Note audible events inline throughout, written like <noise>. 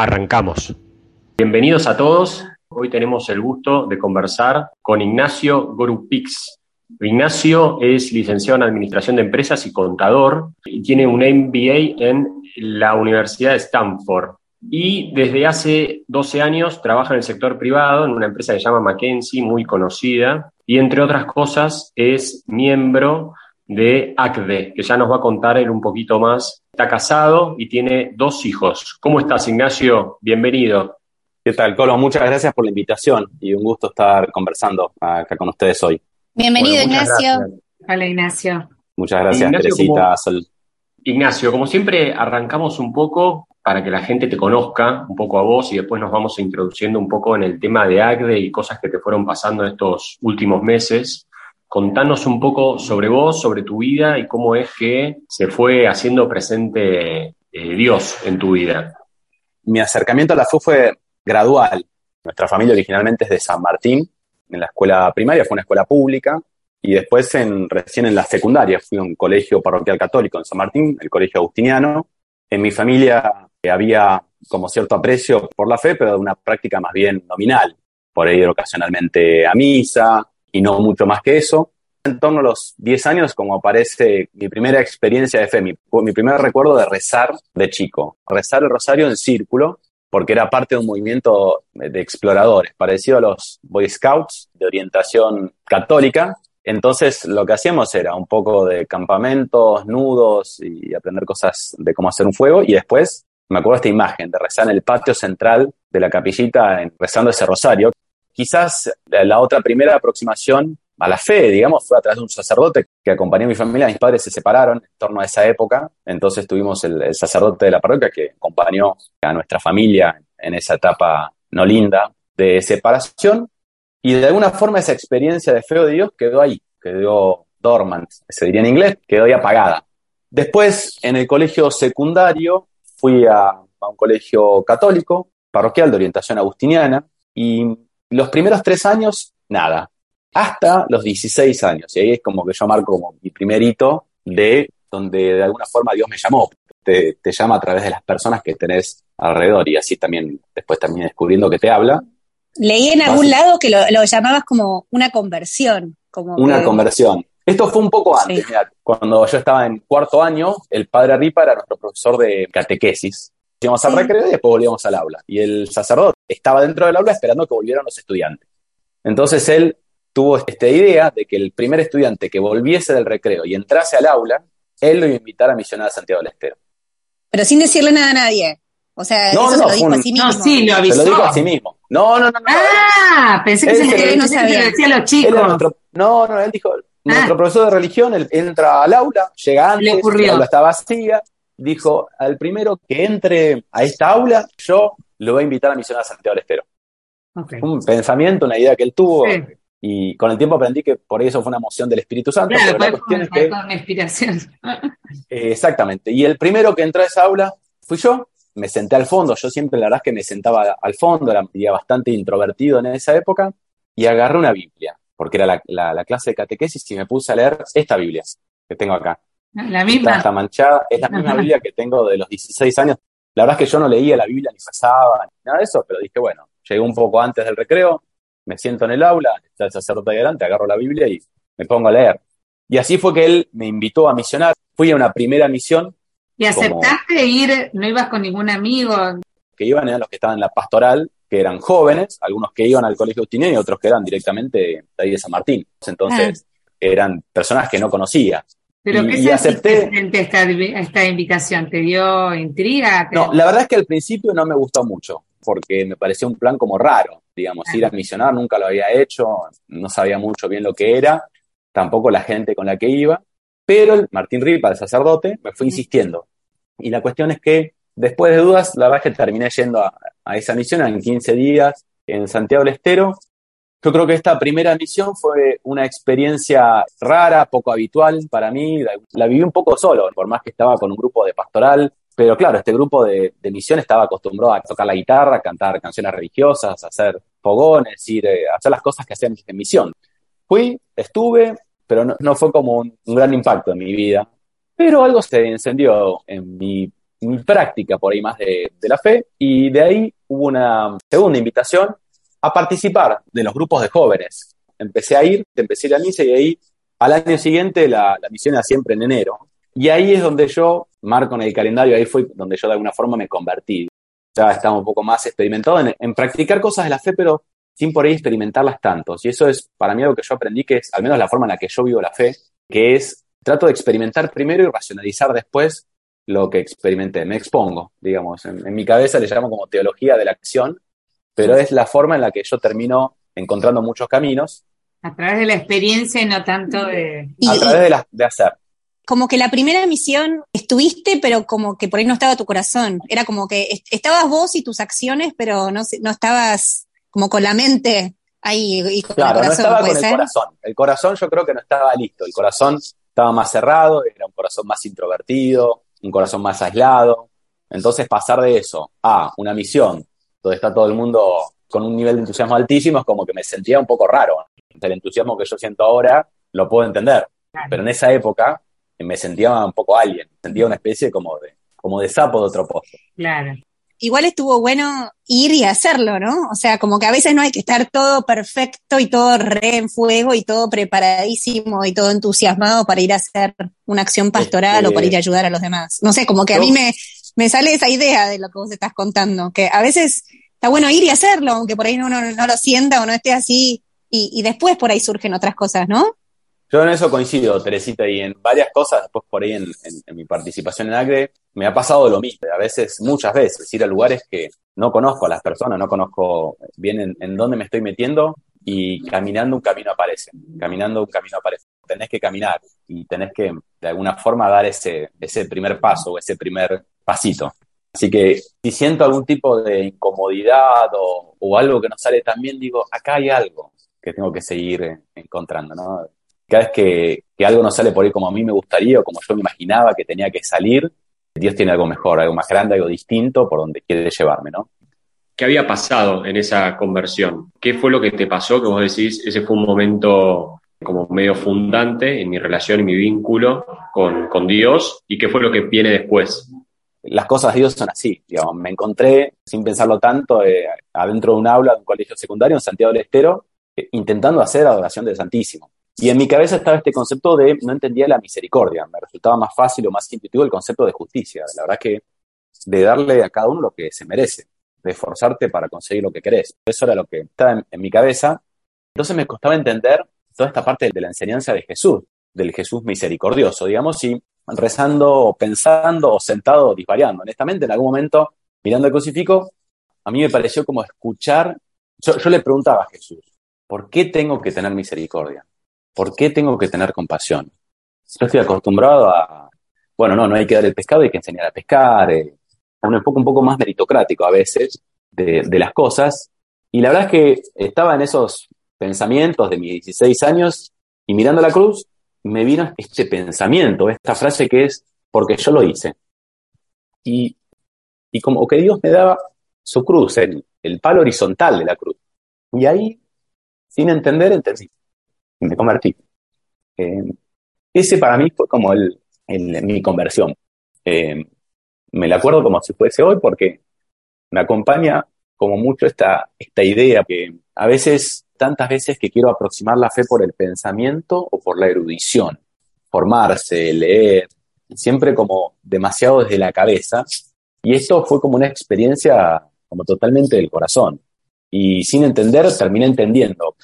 Arrancamos. Bienvenidos a todos. Hoy tenemos el gusto de conversar con Ignacio Gorupix. Ignacio es licenciado en Administración de Empresas y contador y tiene un MBA en la Universidad de Stanford. Y desde hace 12 años trabaja en el sector privado, en una empresa que se llama McKinsey, muy conocida, y entre otras cosas es miembro de ACDE, que ya nos va a contar él un poquito más. Está casado y tiene dos hijos. ¿Cómo estás, Ignacio? Bienvenido. ¿Qué tal, Colo? Muchas gracias por la invitación y un gusto estar conversando acá con ustedes hoy. Bienvenido, Ignacio. Hola, Ignacio. Muchas gracias, Teresita. Ignacio, como siempre, arrancamos un poco para que la gente te conozca un poco a vos y después nos vamos introduciendo un poco en el tema de ACDE y cosas que te fueron pasando estos últimos meses. Contanos un poco sobre vos, sobre tu vida y cómo es que se fue haciendo presente eh, Dios en tu vida. Mi acercamiento a la fe fue gradual. Nuestra familia originalmente es de San Martín. En la escuela primaria fue una escuela pública y después en, recién en la secundaria fui a un colegio parroquial católico en San Martín, el colegio agustiniano. En mi familia había como cierto aprecio por la fe, pero de una práctica más bien nominal, por ir ocasionalmente a misa y no mucho más que eso. En torno a los 10 años, como aparece mi primera experiencia de fe, mi, primer recuerdo de rezar de chico, rezar el rosario en círculo, porque era parte de un movimiento de exploradores, parecido a los Boy Scouts de orientación católica, entonces lo que hacíamos era un poco de campamentos, nudos y aprender cosas de cómo hacer un fuego y después me acuerdo esta imagen de rezar en el patio central de la capillita rezando ese rosario. Quizás la otra primera aproximación a la fe, digamos, fue a través de un sacerdote que acompañó a mi familia. Mis padres se separaron en torno a esa época, entonces tuvimos el, sacerdote de la parroquia que acompañó a nuestra familia en esa etapa no linda de separación. Y de alguna forma esa experiencia de fe de Dios quedó ahí, quedó dormant, se diría en inglés, quedó ahí apagada. Después, en el colegio secundario, fui a, un colegio católico, parroquial de orientación agustiniana, y los primeros tres años, nada, hasta los 16 años. Y ahí es como que yo marco como mi primer hito de donde de alguna forma Dios me llamó. Te, te llama a través de las personas que tenés alrededor y así también después también descubriendo que te habla. Leí en algún lado que lo, llamabas como una conversión. Como una conversión. Esto fue un poco antes, cuando yo estaba en cuarto año, el padre Ripa era nuestro profesor de catequesis. Íbamos al recreo y después volvíamos al aula. Y el sacerdote estaba dentro del aula esperando que volvieran los estudiantes. Entonces él tuvo esta idea de que el primer estudiante que volviese del recreo y entrase al aula, él lo iba a invitar a misionar a Santiago del Estero. Pero sin decirle nada a nadie. O sea, eso se lo dijo a sí mismo. No, sí, lo avisó. Se lo dijo a sí mismo. No, no, no. no ah, pensé que se, se, no sabía. decía a los chicos. no, no, él dijo, nuestro ah. profesor de religión él entra al aula, llega antes, el aula está vacía, dijo, al primero que entre a esta aula, yo lo voy a invitar a misionar a Santiago del Estero. Un pensamiento, una idea que él tuvo. Y con el tiempo aprendí que por eso fue una moción del Espíritu Santo. Claro, la cuestión es que, una inspiración. <laughs> Eh, exactamente. Y el primero que entró a esa aula fui yo. Me senté al fondo. Yo siempre, la verdad, es que me sentaba al fondo. Era bastante introvertido en esa época. Y agarré una Biblia porque era la, clase de catequesis y me puse a leer esta Biblia que tengo acá. La misma. Está, manchada, es la misma Biblia que tengo de los 16 años. La verdad es que yo no leía la Biblia ni pasaba ni nada de eso, pero dije, bueno, llegué un poco antes del recreo, me siento en el aula, está el sacerdote ahí adelante, agarro la Biblia y me pongo a leer. Y así fue que él me invitó a misionar. Fui a una primera misión. ¿Y aceptaste ir? ¿No ibas con ningún amigo? Que iban eran los que estaban en la pastoral que eran jóvenes, algunos que iban al colegio Agustiniano y otros que eran directamente de ahí de San Martín. Entonces, ah. eran personas que no conocía. ¿Pero qué y acepté esta, esta invitación? ¿Te dio intriga? No, la verdad es que al principio no me gustó mucho, porque me pareció un plan como raro, digamos, ir a misionar, nunca lo había hecho, no sabía mucho bien lo que era, tampoco la gente con la que iba, pero el Martín Ripa, el sacerdote, me fue insistiendo. Y la cuestión es que después de dudas, la verdad es que terminé yendo a, a esa misión en 15 días en Santiago del Estero. Yo creo que esta primera misión fue una experiencia rara, poco habitual para mí. La, viví un poco solo, por más que estaba con un grupo de pastoral. Pero claro, este grupo de, misión estaba acostumbrado a tocar la guitarra, a cantar canciones religiosas, a hacer fogones, ir, a hacer las cosas que hacían en misión. Fui, estuve, pero no, fue como un, gran impacto en mi vida. Pero algo se encendió en mi, práctica por ahí más de, de la fe y de ahí hubo una segunda invitación a participar de los grupos de jóvenes. Empecé a ir, empecé a ir misa y ahí al año siguiente la, misión era siempre en enero. Y ahí es donde yo, marco en el calendario, ahí fue donde yo de alguna forma me convertí. Ya estaba un poco más experimentado en, practicar cosas de la fe, pero sin por ahí experimentarlas tanto. Y eso es para mí algo que yo aprendí, que es al menos la forma en la que yo vivo la fe, que es trato de experimentar primero y racionalizar después lo que experimenté. Me expongo, digamos. En, en mi cabeza le llamo como teología de la acción, pero es la forma en la que yo termino encontrando muchos caminos. A través de la experiencia y no tanto de... A través de, la, de hacer. Como que la primera misión estuviste, pero como que por ahí no estaba tu corazón. Era como que estabas vos y tus acciones, pero no, no estabas como con la mente ahí y con claro, el corazón. no estaba con el corazón. El corazón yo creo que no estaba listo. El corazón estaba más cerrado, era un corazón más introvertido, un corazón más aislado. Entonces pasar de eso a una misión donde está todo el mundo con un nivel de entusiasmo altísimo, es como que me sentía un poco raro. El entusiasmo que yo siento ahora lo puedo entender, pero en esa época me sentía un poco alien, sentía una especie como de, como de sapo de otro pozo. Claro. Igual estuvo bueno ir y hacerlo, ¿no? O sea, como que a veces no hay que estar todo perfecto y todo re en fuego y todo preparadísimo y todo entusiasmado para ir a hacer una acción pastoral o para ir a ayudar a los demás. No sé, como que a mí me, me sale esa idea de lo que vos estás contando, que a veces está bueno ir y hacerlo, aunque por ahí no, no, lo sienta o no esté así, y, después por ahí surgen otras cosas, ¿no? Yo en eso coincido, Teresita, y en varias cosas, después por ahí en, mi participación en ACRE, me ha pasado lo mismo, a veces, muchas veces, ir a lugares que no conozco a las personas, no conozco bien en, en dónde me estoy metiendo, y caminando un camino aparece, caminando un camino aparece. Tenés que caminar y tenés que de alguna forma dar ese, ese primer paso o ese primer pasito. Así que si siento algún tipo de incomodidad o, algo que no sale tan bien, digo, acá hay algo que tengo que seguir encontrando, ¿no? Cada vez que, que algo no sale por ahí como a mí me gustaría o como yo me imaginaba que tenía que salir, Dios tiene algo mejor, algo más grande, algo distinto por donde quiere llevarme, ¿no? ¿Qué había pasado en esa conversión? ¿Qué fue lo que te pasó que vos decís, ese fue un momento como medio fundante en mi relación y mi vínculo con, con Dios? ¿Y qué fue lo que viene después? Las cosas de Dios son así. Digamos, me encontré, sin pensarlo tanto, eh, adentro de un aula de un colegio secundario en Santiago del Estero, eh, intentando hacer adoración del Santísimo. Y en mi cabeza estaba este concepto de, no entendía la misericordia, me resultaba más fácil o más intuitivo el concepto de justicia. La verdad que de darle a cada uno lo que se merece, de esforzarte para conseguir lo que querés. Eso era lo que estaba en mi cabeza. Entonces me costaba entender toda esta parte de la enseñanza de Jesús, del Jesús misericordioso, digamos, y rezando, pensando o sentado disvariando. Honestamente, en algún momento, mirando el crucifijo, a mí me pareció como escuchar, yo, le preguntaba a Jesús, ¿por qué tengo que tener misericordia? ¿Por qué tengo que tener compasión? Yo estoy acostumbrado a, bueno, no, no hay que dar el pescado, hay que enseñar a pescar, eh, un enfoque un poco más meritocrático a veces de, de las cosas. Y la verdad es que estaba en esos pensamientos de mis 16 años y mirando la cruz, me vino este pensamiento, esta frase que es, porque yo lo hice. Y, y como que Dios me daba su cruz, el, el palo horizontal de la cruz. Y ahí, sin entender, entendí. Me convertí. Eh, ese para mí fue como el, mi conversión. Eh, me la acuerdo como si fuese hoy porque me acompaña como mucho esta, esta idea que a veces tantas veces que quiero aproximar la fe por el pensamiento o por la erudición, formarse, leer, siempre como demasiado desde la cabeza. Y esto fue como una experiencia como totalmente del corazón. Y sin entender, terminé entendiendo.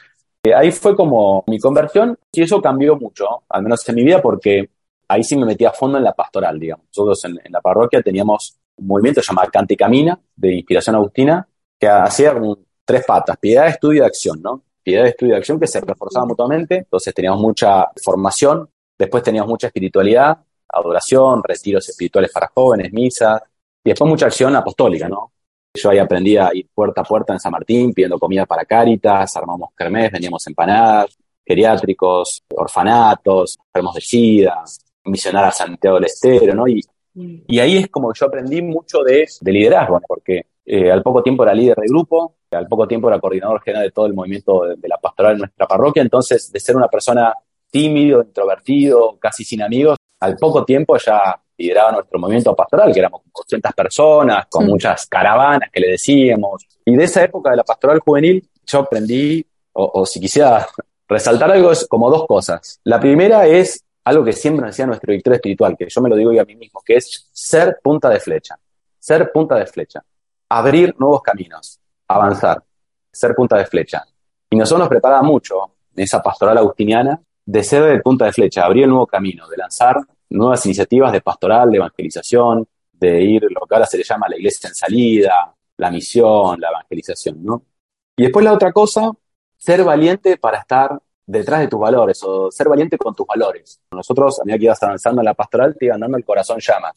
Eh, ahí fue como mi conversión y eso cambió mucho, al menos en mi vida, porque ahí sí me metí a fondo en la pastoral, digamos. Nosotros en, la parroquia teníamos un movimiento llamado Cante y Camina, de inspiración agustina, que hacía un tres patas, piedad, estudio y acción, ¿no? Piedad, estudio y acción que se reforzaban mutuamente, entonces teníamos mucha formación, después teníamos mucha espiritualidad, adoración, retiros espirituales para jóvenes, misas, Y después mucha acción apostólica, ¿no? Yo ahí aprendí a ir puerta a puerta en San Martín pidiendo comida para Cáritas, armamos kermés, vendíamos empanadas, geriátricos, orfanatos, enfermos de SIDA, misionar a Santiago del Estero, ¿no? Y, y ahí es como que yo aprendí mucho de, de liderazgo, porque eh, al poco tiempo era líder de grupo, al poco tiempo era coordinador general de todo el movimiento de, la pastoral en nuestra parroquia, entonces de ser una persona tímido, introvertido, casi sin amigos, al poco tiempo ya lideraba nuestro movimiento pastoral, que éramos 200 personas, con muchas caravanas que le decíamos. Y de esa época de la pastoral juvenil, yo aprendí, o, si quisiera resaltar algo, es como dos cosas. La primera es algo que siempre nos decía nuestro director espiritual, que yo me lo digo yo a mí mismo, que es ser punta de flecha. Ser punta de flecha. Abrir nuevos caminos. Avanzar. Ser punta de flecha. Y nosotros nos preparaba mucho esa pastoral agustiniana de ser el punta de flecha, abrir el nuevo camino, de lanzar nuevas iniciativas de pastoral, de evangelización, de ir lo que ahora se le llama la iglesia en salida, la misión, la evangelización, ¿no? Y después la otra cosa, ser valiente para estar detrás de tus valores o ser valiente con tus valores. Nosotros, a medida que ibas avanzando en la pastoral, te iban dando el corazón llama,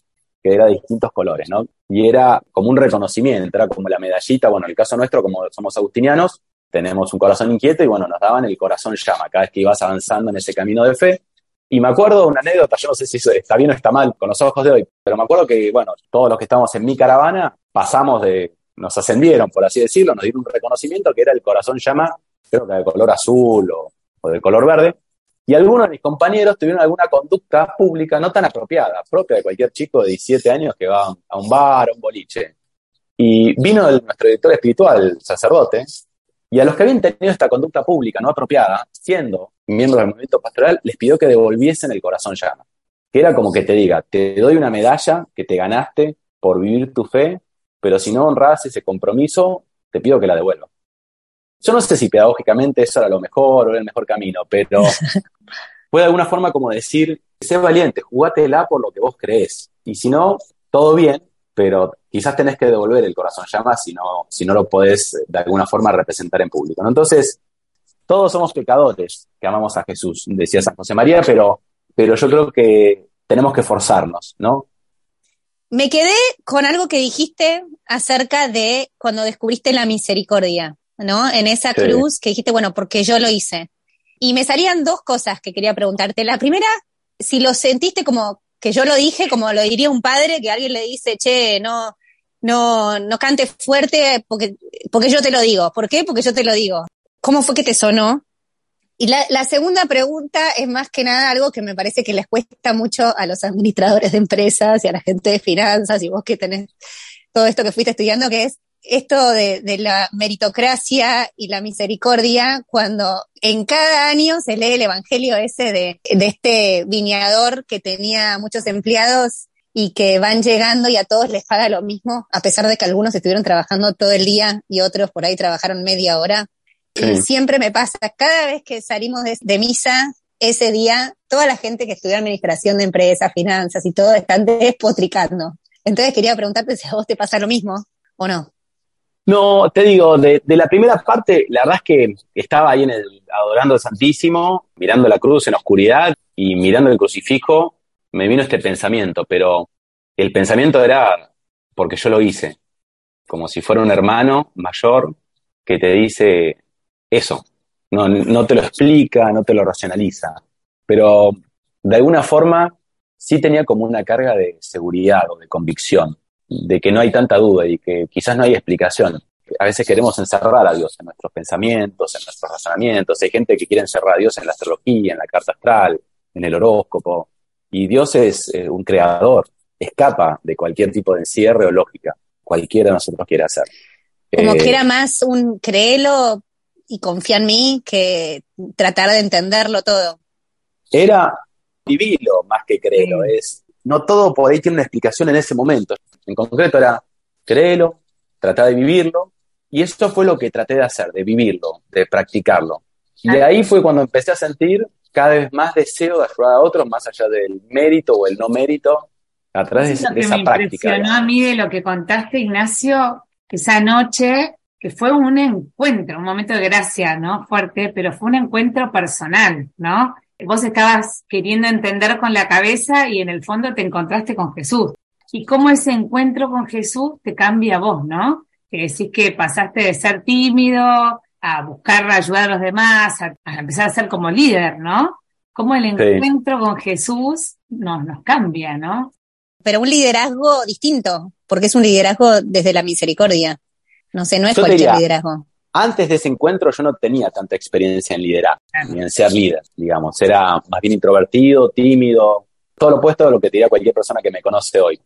que era de distintos colores, ¿no? Y era como un reconocimiento, era como la medallita, bueno, en el caso nuestro, como somos agustinianos, tenemos un corazón inquieto y bueno, nos daban el corazón llama cada vez que ibas avanzando en ese camino de fe. Y me acuerdo una anécdota, yo no sé si está bien o está mal con los ojos de hoy, pero me acuerdo que, bueno, todos los que estábamos en mi caravana pasamos de, nos ascendieron, por así decirlo, nos dieron un reconocimiento que era el corazón llama, creo que de color azul o, o de color verde. Y algunos de mis compañeros tuvieron alguna conducta pública no tan apropiada, propia de cualquier chico de 17 años que va a un bar, a un boliche. Y vino el, nuestro director espiritual, sacerdote, y a los que habían tenido esta conducta pública no apropiada, siendo miembros del movimiento pastoral, les pidió que devolviesen el corazón llama. Que era como que te diga, te doy una medalla que te ganaste por vivir tu fe, pero si no honras ese compromiso, te pido que la devuelva. Yo no sé si pedagógicamente eso era lo mejor o era el mejor camino, pero <laughs> fue de alguna forma como decir, sé valiente, jugátela por lo que vos crees. Y si no, todo bien, pero quizás tenés que devolver el corazón llama si no, si no lo podés eh, de alguna forma representar en público. Entonces, todos somos pecadores que amamos a Jesús, decía San José María, pero, pero yo creo que tenemos que forzarnos, ¿no? Me quedé con algo que dijiste acerca de cuando descubriste la misericordia, ¿no? En esa cruz que dijiste, bueno, porque yo lo hice. Y me salían dos cosas que quería preguntarte. La primera, si lo sentiste como que yo lo dije como lo diría un padre, que alguien le dice, che, no, no, no cantes fuerte porque, porque yo te lo digo. ¿Por qué? Porque yo te lo digo. ¿Cómo fue que te sonó? Y la, la, segunda pregunta es más que nada algo que me parece que les cuesta mucho a los administradores de empresas y a la gente de finanzas y vos que tenés todo esto que fuiste estudiando, que es esto de, de, la meritocracia y la misericordia cuando en cada año se lee el evangelio ese de, de este viñador que tenía muchos empleados y que van llegando y a todos les paga lo mismo, a pesar de que algunos estuvieron trabajando todo el día y otros por ahí trabajaron media hora. Y siempre me pasa, cada vez que salimos de, de, misa, ese día, toda la gente que estudia administración de empresas, finanzas y todo, están despotricando. Entonces quería preguntarte si a vos te pasa lo mismo o no. No, te digo, de, la primera parte, la verdad es que estaba ahí en el, adorando al Santísimo, mirando la cruz en la oscuridad y mirando el crucifijo, me vino este pensamiento, pero el pensamiento era porque yo lo hice, como si fuera un hermano mayor que te dice eso, no, no te lo explica, no te lo racionaliza, pero de alguna forma sí tenía como una carga de seguridad o de convicción de que no hay tanta duda y que quizás no hay explicación. A veces queremos encerrar a Dios en nuestros pensamientos, en nuestros razonamientos. Hay gente que quiere encerrar a Dios en la astrología, en la carta astral, en el horóscopo. Y Dios es eh, un creador, escapa de cualquier tipo de encierre o lógica. Cualquiera de nosotros quiere hacer. Como eh, que era más un créelo y confía en mí que tratar de entenderlo todo. Era vivirlo más que creerlo. Es, no todo por ahí tiene una explicación en ese momento. En concreto era créelo, tratar de vivirlo, y eso fue lo que traté de hacer, de vivirlo, de practicarlo. Y de ahí fue cuando empecé a sentir cada vez más deseo de ayudar a otros, más allá del mérito o el no mérito, a través de, esa práctica. Me impresionó a mí de lo que contaste, Ignacio, esa noche, que fue un encuentro, un momento de gracia, ¿no? Fuerte, pero fue un encuentro personal, ¿no? Vos estabas queriendo entender con la cabeza y en el fondo te encontraste con Jesús. Y cómo ese encuentro con Jesús te cambia a vos, ¿no? Que decís que pasaste de ser tímido a buscar ayudar a los demás, a, empezar a ser como líder, ¿no? Cómo el encuentro con Jesús nos, nos cambia, ¿no? Pero un liderazgo distinto, porque es un liderazgo desde la misericordia. No sé, no es cualquier liderazgo. Antes de ese encuentro yo no tenía tanta experiencia en liderar, ni en ser líder, digamos. Era más bien introvertido, tímido, todo lo opuesto de lo que te diría cualquier persona que me conoce hoy.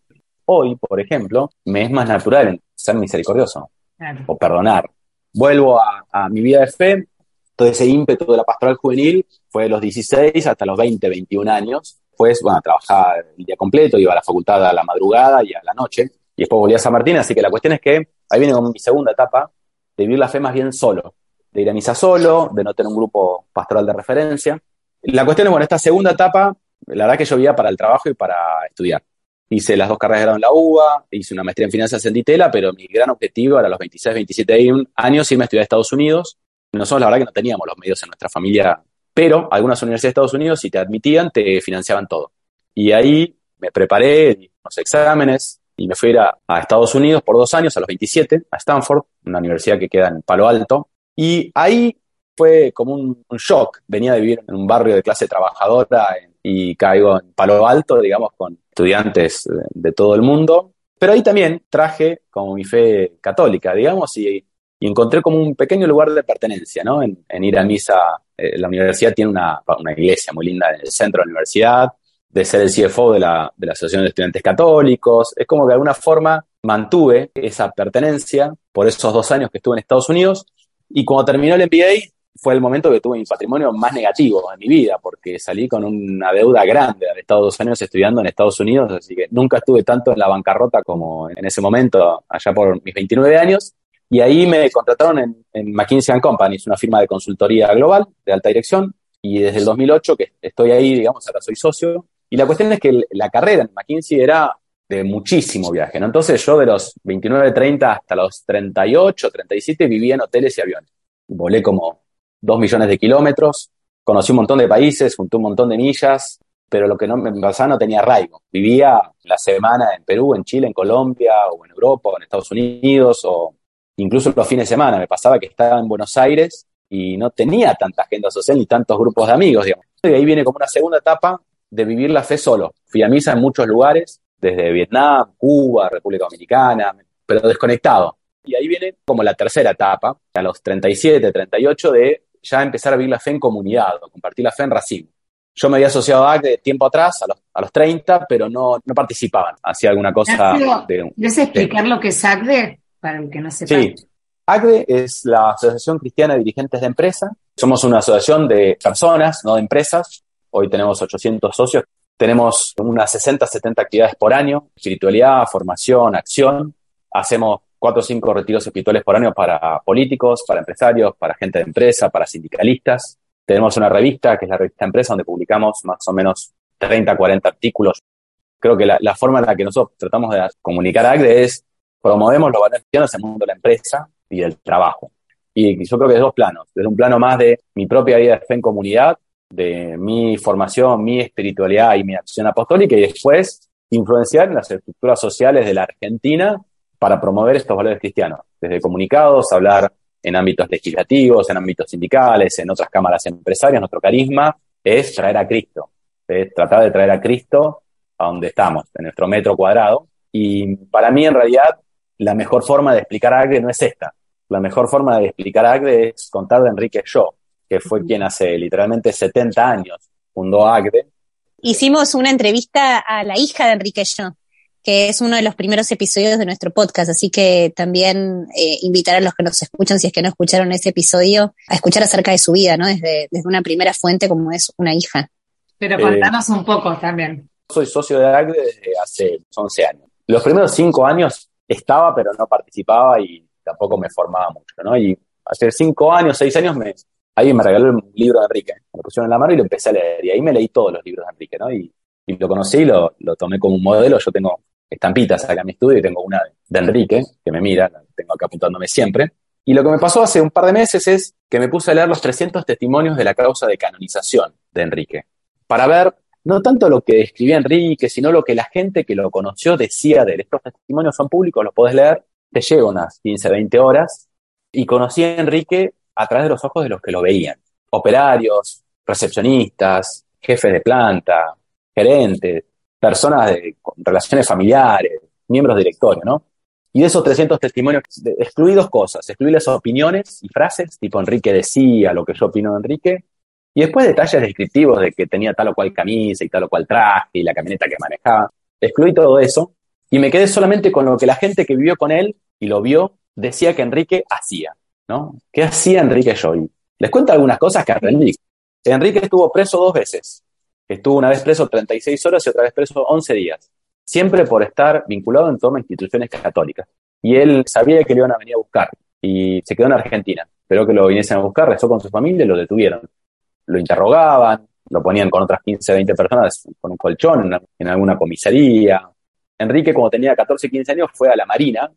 Hoy, por ejemplo, me es más natural ser misericordioso o perdonar. Vuelvo a, mi vida de fe, todo ese ímpetu de la pastoral juvenil fue de los 16 hasta los 20, 21 años. Pues, bueno, trabajaba el día completo, iba a la facultad a la madrugada y a la noche, y después volví a San Martín, así que la cuestión es que ahí viene como mi segunda etapa de vivir la fe más bien solo, de ir a misa solo, de no tener un grupo pastoral de referencia. La cuestión es, bueno, esta segunda etapa, la verdad que yo vivía para el trabajo y para estudiar. Hice las dos carreras de grado en la UBA, hice una maestría en finanzas en Ditela, pero mi gran objetivo era a los 26, 27 años irme a estudiar a Estados Unidos. Nosotros la verdad que no teníamos los medios en nuestra familia, pero algunas universidades de Estados Unidos, si te admitían, te financiaban todo. Y ahí me preparé, unos exámenes y me fui a a, Estados Unidos por dos años, a los 27, a Stanford, una universidad que queda en Palo Alto. Y ahí fue como un, shock. Venía de vivir en un barrio de clase trabajadora y caigo en Palo Alto, digamos, con estudiantes de, todo el mundo. Pero ahí también traje como mi fe católica, digamos, y, encontré como un pequeño lugar de pertenencia, ¿no? En, ir a misa. Eh, la universidad tiene una, una, iglesia muy linda en el centro de la universidad, de ser el CFO de la, de la Asociación de Estudiantes Católicos. Es como que de alguna forma mantuve esa pertenencia por esos dos años que estuve en Estados Unidos. Y cuando terminó el MBA, fue el momento que tuve mi patrimonio más negativo en mi vida, porque salí con una deuda grande. Había estado dos años estudiando en Estados Unidos, así que nunca estuve tanto en la bancarrota como en ese momento, allá por mis 29 años. Y ahí me contrataron en, en McKinsey Company, es una firma de consultoría global de alta dirección. Y desde el 2008 que estoy ahí, digamos, ahora soy socio. Y la cuestión es que la carrera en McKinsey era de muchísimo viaje, ¿no? Entonces yo de los 29, 30 hasta los 38, 37 vivía en hoteles y aviones. Volé como dos millones de kilómetros, conocí un montón de países, junté un montón de millas, pero lo que no me pasaba no tenía arraigo. Vivía la semana en Perú, en Chile, en Colombia, o en Europa, o en Estados Unidos, o incluso los fines de semana. Me pasaba que estaba en Buenos Aires y no tenía tanta agenda social ni tantos grupos de amigos, digamos. Y ahí viene como una segunda etapa de vivir la fe solo. Fui a misa en muchos lugares, desde Vietnam, Cuba, República Dominicana, pero desconectado. Y ahí viene como la tercera etapa, a los 37, 38, de ya empezar a vivir la fe en comunidad, o compartir la fe en racimo. Yo me había asociado a ACDE tiempo atrás, a los, a los 30, pero no, no participaban, hacía alguna cosa. De, explicar lo que es ACDE para el que no sepa? Sí. ACDE es la Asociación Cristiana de Dirigentes de Empresa. Somos una asociación de personas, no de empresas. Hoy tenemos 800 socios. Tenemos unas 60, 70 actividades por año, espiritualidad, formación, acción. Hacemos cuatro o cinco retiros espirituales por año para políticos, para empresarios, para gente de empresa, para sindicalistas. Tenemos una revista, que es la revista Empresa, donde publicamos más o menos 30, 40 artículos. Creo que la, forma en la que nosotros tratamos de comunicar a ACDE es promovemos los valores cristianos en el mundo de la empresa y del trabajo. Y yo creo que es dos planos. Desde un plano más de mi propia vida de fe en comunidad, de mi formación, mi espiritualidad y mi acción apostólica, y después influenciar en las estructuras sociales de la Argentina para promover estos valores cristianos, desde comunicados, hablar en ámbitos legislativos, en ámbitos sindicales, en otras cámaras empresarias, nuestro carisma es traer a Cristo, es tratar de traer a Cristo a donde estamos, en nuestro metro cuadrado. Y para mí, en realidad, la mejor forma de explicar a ACDE no es esta. La mejor forma de explicar a ACDE es contar de Enrique Shaw, que fue quien hace literalmente 70 años fundó ACDE. Hicimos una entrevista a la hija de Enrique Shaw, que es uno de los primeros episodios de nuestro podcast, así que también eh, invitar a los que nos escuchan, si es que no escucharon ese episodio, a escuchar acerca de su vida, ¿no? Desde, desde una primera fuente como es una hija. Pero contanos un poco también. Soy socio de ACDE desde hace 11 años. Los primeros cinco años estaba, pero no participaba y tampoco me formaba mucho, ¿no? Y hace cinco años, seis años, me, alguien me regaló un libro de Enrique, me lo pusieron en la mano y lo empecé a leer. Y ahí me leí todos los libros de Enrique, ¿no? Y, y lo conocí, lo, lo tomé como un modelo. Yo tengo estampitas acá en mi estudio y tengo una de Enrique, que me mira, tengo acá apuntándome siempre. Y lo que me pasó hace un par de meses es que me puse a leer los 300 testimonios de la causa de canonización de Enrique, para ver no tanto lo que escribía Enrique, sino lo que la gente que lo conoció decía de él. Estos testimonios son públicos, los podés leer, te lleva unas 15, 20 horas, y conocí a Enrique a través de los ojos de los que lo veían. Operarios, recepcionistas, jefes de planta, gerentes, personas de, relaciones familiares, miembros de directorio, ¿no? Y de esos 300 testimonios, excluí dos cosas, excluí las opiniones y frases, tipo Enrique decía lo que yo opino de Enrique, y después detalles descriptivos de que tenía tal o cual camisa y tal o cual traje y la camioneta que manejaba. Excluí todo eso y me quedé solamente con lo que la gente que vivió con él y lo vio decía que Enrique hacía, ¿no? ¿Qué hacía Enrique Joy? Les cuento algunas cosas que aprendí. Enrique estuvo preso dos veces. Estuvo una vez preso 36 horas y otra vez preso 11 días. Siempre por estar vinculado en torno a instituciones católicas. Y él sabía que le iban a venir a buscar y se quedó en Argentina. Esperó que lo viniesen a buscar, rezó con su familia y lo detuvieron lo interrogaban, lo ponían con otras 15, 20 personas con un colchón en, alguna comisaría. Enrique, cuando tenía 14, 15 años, fue a la Marina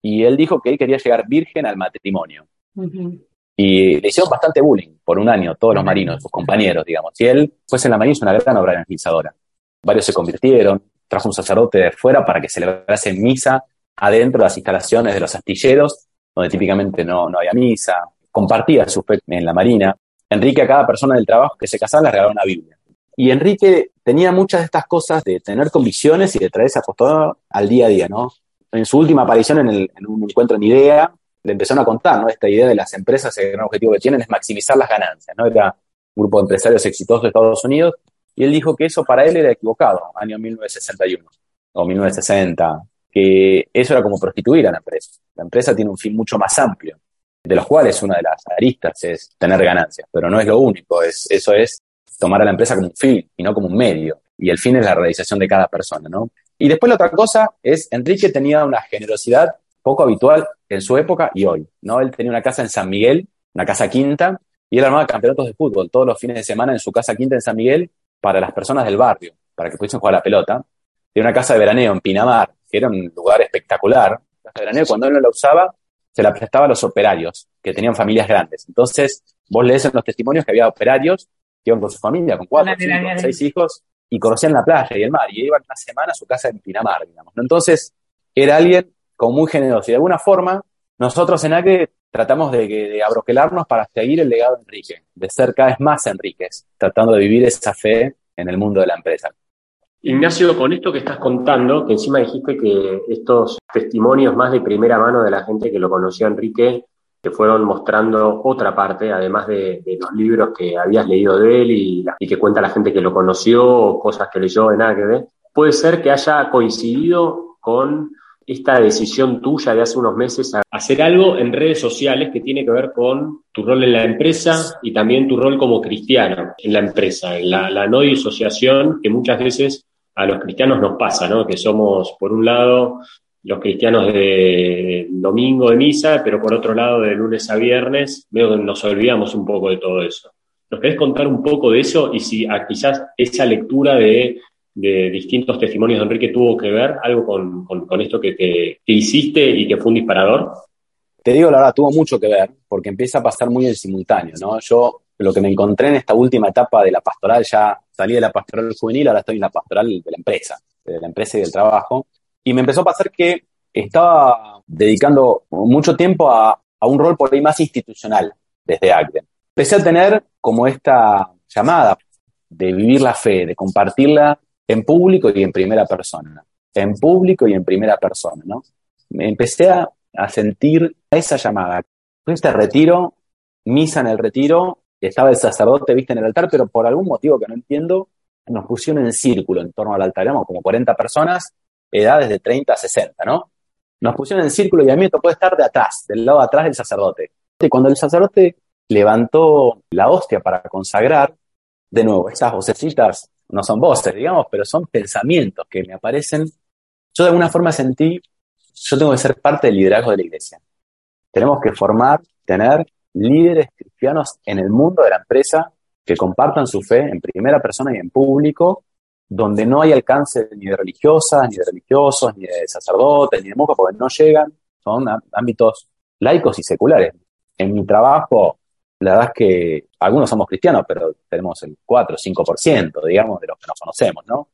y él dijo que él quería llegar virgen al matrimonio. Y le hicieron bastante bullying por un año, todos los marinos, sus compañeros, digamos. Y él, pues en la Marina, es una gran obra evangelizadora. Varios se convirtieron, trajo un sacerdote de fuera para que celebrase misa adentro de las instalaciones de los astilleros, donde típicamente no, no había misa. Compartía su fe en la Marina. Enrique a cada persona del trabajo que se casaba le regalaba una Biblia. Y Enrique tenía muchas de estas cosas de tener convicciones y de traerse apostolado al día a día, ¿no? En su última aparición en, un encuentro en IDEA, le empezaron a contar, ¿no? Esta idea de las empresas, el gran objetivo que tienen es maximizar las ganancias. Era un grupo de empresarios exitosos de Estados Unidos y él dijo que eso para él era equivocado, año 1961 o 1960, que eso era como prostituir a la empresa. La empresa tiene un fin mucho más amplio de los cuales una de las aristas es tener ganancias, pero no es lo único, es, eso es tomar a la empresa como un fin y no como un medio, y el fin es la realización de cada persona, ¿no? Y después la otra cosa es, Enrique tenía una generosidad poco habitual en su época y hoy, ¿no? Él tenía una casa en San Miguel, una casa quinta, y él armaba campeonatos de fútbol todos los fines de semana en su casa quinta en San Miguel para las personas del barrio, para que pudiesen jugar a la pelota. Tenía una casa de veraneo en Pinamar, que era un lugar espectacular. La casa de veraneo, cuando él no la usaba, se la prestaba a los operarios, que tenían familias grandes. Entonces, vos lees en los testimonios que había operarios que iban con su familia, con cuatro, cinco, seis hijos, y conocían la playa y el mar, y iban una semana a su casa en Pinamar, digamos. Entonces, era alguien como muy generoso. Y de alguna forma, nosotros en ACRE tratamos de, abroquelarnos para seguir el legado de Enrique, de ser cada vez más Enríquez, tratando de vivir esa fe en el mundo de la empresa. Ignacio, con esto que estás contando, que encima dijiste que estos testimonios más de primera mano de la gente que lo conoció a Enrique, te fueron mostrando otra parte, además de, los libros que habías leído de él y, que cuenta la gente que lo conoció, cosas que leyó en Ágrede, puede ser que haya coincidido con esta decisión tuya de hace unos meses a hacer algo en redes sociales que tiene que ver con tu rol en la empresa y también tu rol como cristiano en la empresa, en la, no disociación que muchas veces a los cristianos nos pasa, ¿no? Que somos, por un lado, los cristianos de domingo de misa, pero por otro lado, de lunes a viernes, nos olvidamos un poco de todo eso. ¿Nos querés contar un poco de eso y si quizás esa lectura de, distintos testimonios de Enrique tuvo que ver algo con, esto que, que, hiciste y que fue un disparador? Te digo la verdad, tuvo mucho que ver, porque empieza a pasar muy en simultáneo, ¿no? Yo lo que me encontré en esta última etapa de la pastoral, ya salí de la pastoral juvenil, ahora estoy en la pastoral de la empresa, de la empresa y del trabajo, y me empezó a pasar que estaba dedicando mucho tiempo a, un rol por ahí más institucional desde ACDE. Empecé a tener como esta llamada de vivir la fe, de compartirla en público y en primera persona, en público y en primera persona, ¿no? Me empecé a, a sentir esa llamada. Este retiro, misa en el retiro, estaba el sacerdote, viste, en el altar, pero por algún motivo que no entiendo, nos pusieron en círculo en torno al altar. Éramos como 40 personas, edades de 30 a 60, ¿no? Nos pusieron en círculo y a mí me tocó estar de atrás, del lado de atrás del sacerdote. Y cuando el sacerdote levantó la hostia para consagrar, de nuevo, esas vocecitas no son voces, digamos, pero son pensamientos que me aparecen. Yo de alguna forma sentí, yo tengo que ser parte del liderazgo de la iglesia. Tenemos que formar, tener líderes cristianos en el mundo de la empresa que compartan su fe en primera persona y en público, donde no hay alcance ni de religiosas, ni de religiosos, ni de sacerdotes, ni de monjas, porque no llegan, son ámbitos laicos y seculares. En mi trabajo la verdad es que algunos somos cristianos, pero tenemos el 4 o 5%, digamos, de los que nos conocemos, ¿no?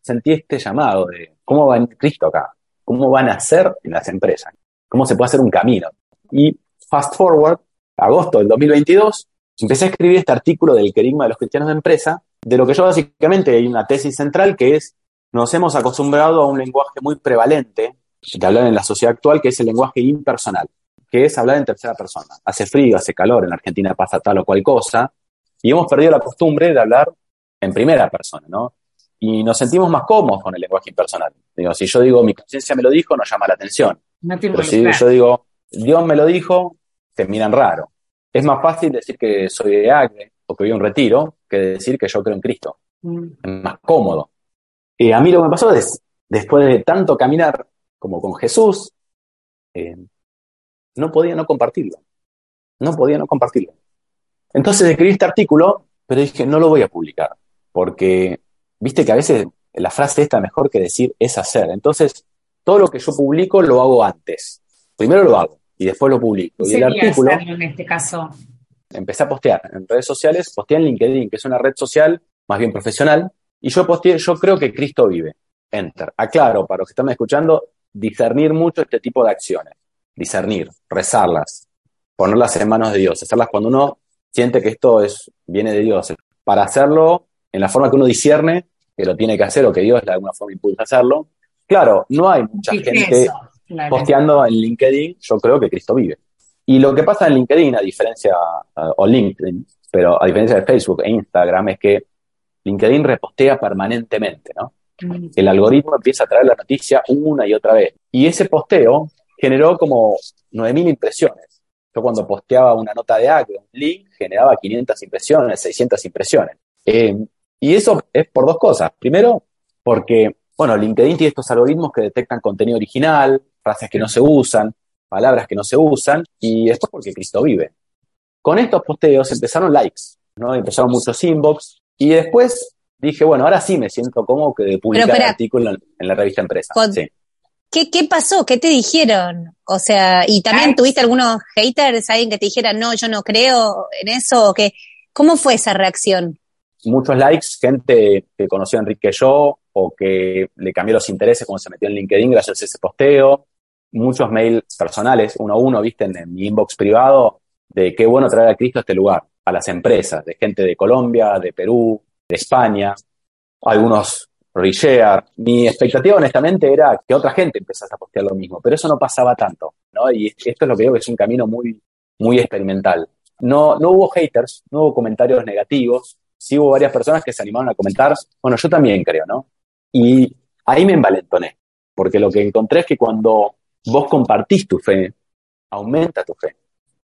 Sentí este llamado de cómo va Cristo acá, cómo van a ser en las empresas, cómo se puede hacer un camino. Y fast forward, agosto del 2022, empecé a escribir este artículo del querigma de los cristianos de empresa, de lo que yo básicamente hay una tesis central que es, nos hemos acostumbrado a un lenguaje muy prevalente de hablar en la sociedad actual, que es el lenguaje impersonal que es hablar en tercera persona. Hace frío, hace calor, en Argentina pasa tal o cual cosa, y hemos perdido la costumbre de hablar en primera persona, ¿no? Y nos sentimos más cómodos con el lenguaje impersonal. Digo, si yo digo mi conciencia me lo dijo, nos llama la atención. No Pero si yo digo Dios me lo dijo, te miran raro. Es más fácil decir que soy de Agre o que voy a un retiro que decir que yo creo en Cristo. Mm. Es más cómodo. Y a mí lo que me pasó es, después de tanto caminar como con Jesús, eh, no podía no compartirlo. No podía no compartirlo. Entonces escribí este artículo, pero dije, no lo voy a publicar, porque viste que a veces la frase esta mejor que decir es hacer. Entonces, todo lo que yo publico lo hago antes. Primero lo hago y después lo publico. Y el artículo, en este caso? Empecé a postear en redes sociales, posteé en LinkedIn, que es una red social más bien profesional, y yo posteé, yo creo que Cristo vive. Enter. Aclaro, para los que están escuchando, discernir mucho este tipo de acciones discernir, rezarlas, ponerlas en manos de Dios, hacerlas cuando uno siente que esto es, viene de Dios, para hacerlo en la forma que uno discierne que lo tiene que hacer o que Dios de alguna forma impulsa a hacerlo. Claro, no hay mucha gente posteando en LinkedIn, yo creo que Cristo vive. Y lo que pasa en LinkedIn, a diferencia, o LinkedIn, pero a diferencia de Facebook e Instagram, es que LinkedIn repostea permanentemente, ¿no? Mm. El algoritmo empieza a traer la noticia una y otra vez. Y ese posteo generó como 9.000 impresiones. Yo cuando posteaba una nota de Acre, un link, generaba 500 impresiones, 600 impresiones. Eh, y eso es por dos cosas. Primero, porque, bueno, LinkedIn tiene estos algoritmos que detectan contenido original, frases que no se usan, palabras que no se usan, y después porque Cristo vive. Con estos posteos empezaron likes, ¿no? Empezaron muchos inbox, y después dije, bueno, ahora sí me siento como que de publicar artículo en, la revista Empresa. sí. ¿Qué, ¿Qué pasó? ¿Qué te dijeron? O sea, y también tuviste algunos haters, alguien que te dijera, no, yo no creo en eso, o que, ¿cómo fue esa reacción? Muchos likes, gente que conoció a Enrique yo, o que le cambió los intereses cuando se metió en LinkedIn gracias a ese posteo, muchos mails personales, uno a uno, viste, en, mi inbox privado, de qué bueno traer a Cristo a este lugar, a las empresas, de gente de Colombia, de Perú, de España, algunos reshare. Mi expectativa, honestamente, era que otra gente empezase a postear lo mismo, pero eso no pasaba tanto, ¿no? Y esto es lo que veo que es un camino muy, muy experimental. No, no hubo haters, no hubo comentarios negativos, sí hubo varias personas que se animaron a comentar, bueno, yo también creo, ¿no? Y ahí me envalentoné, porque lo que encontré es que cuando vos compartís tu fe, aumenta tu fe,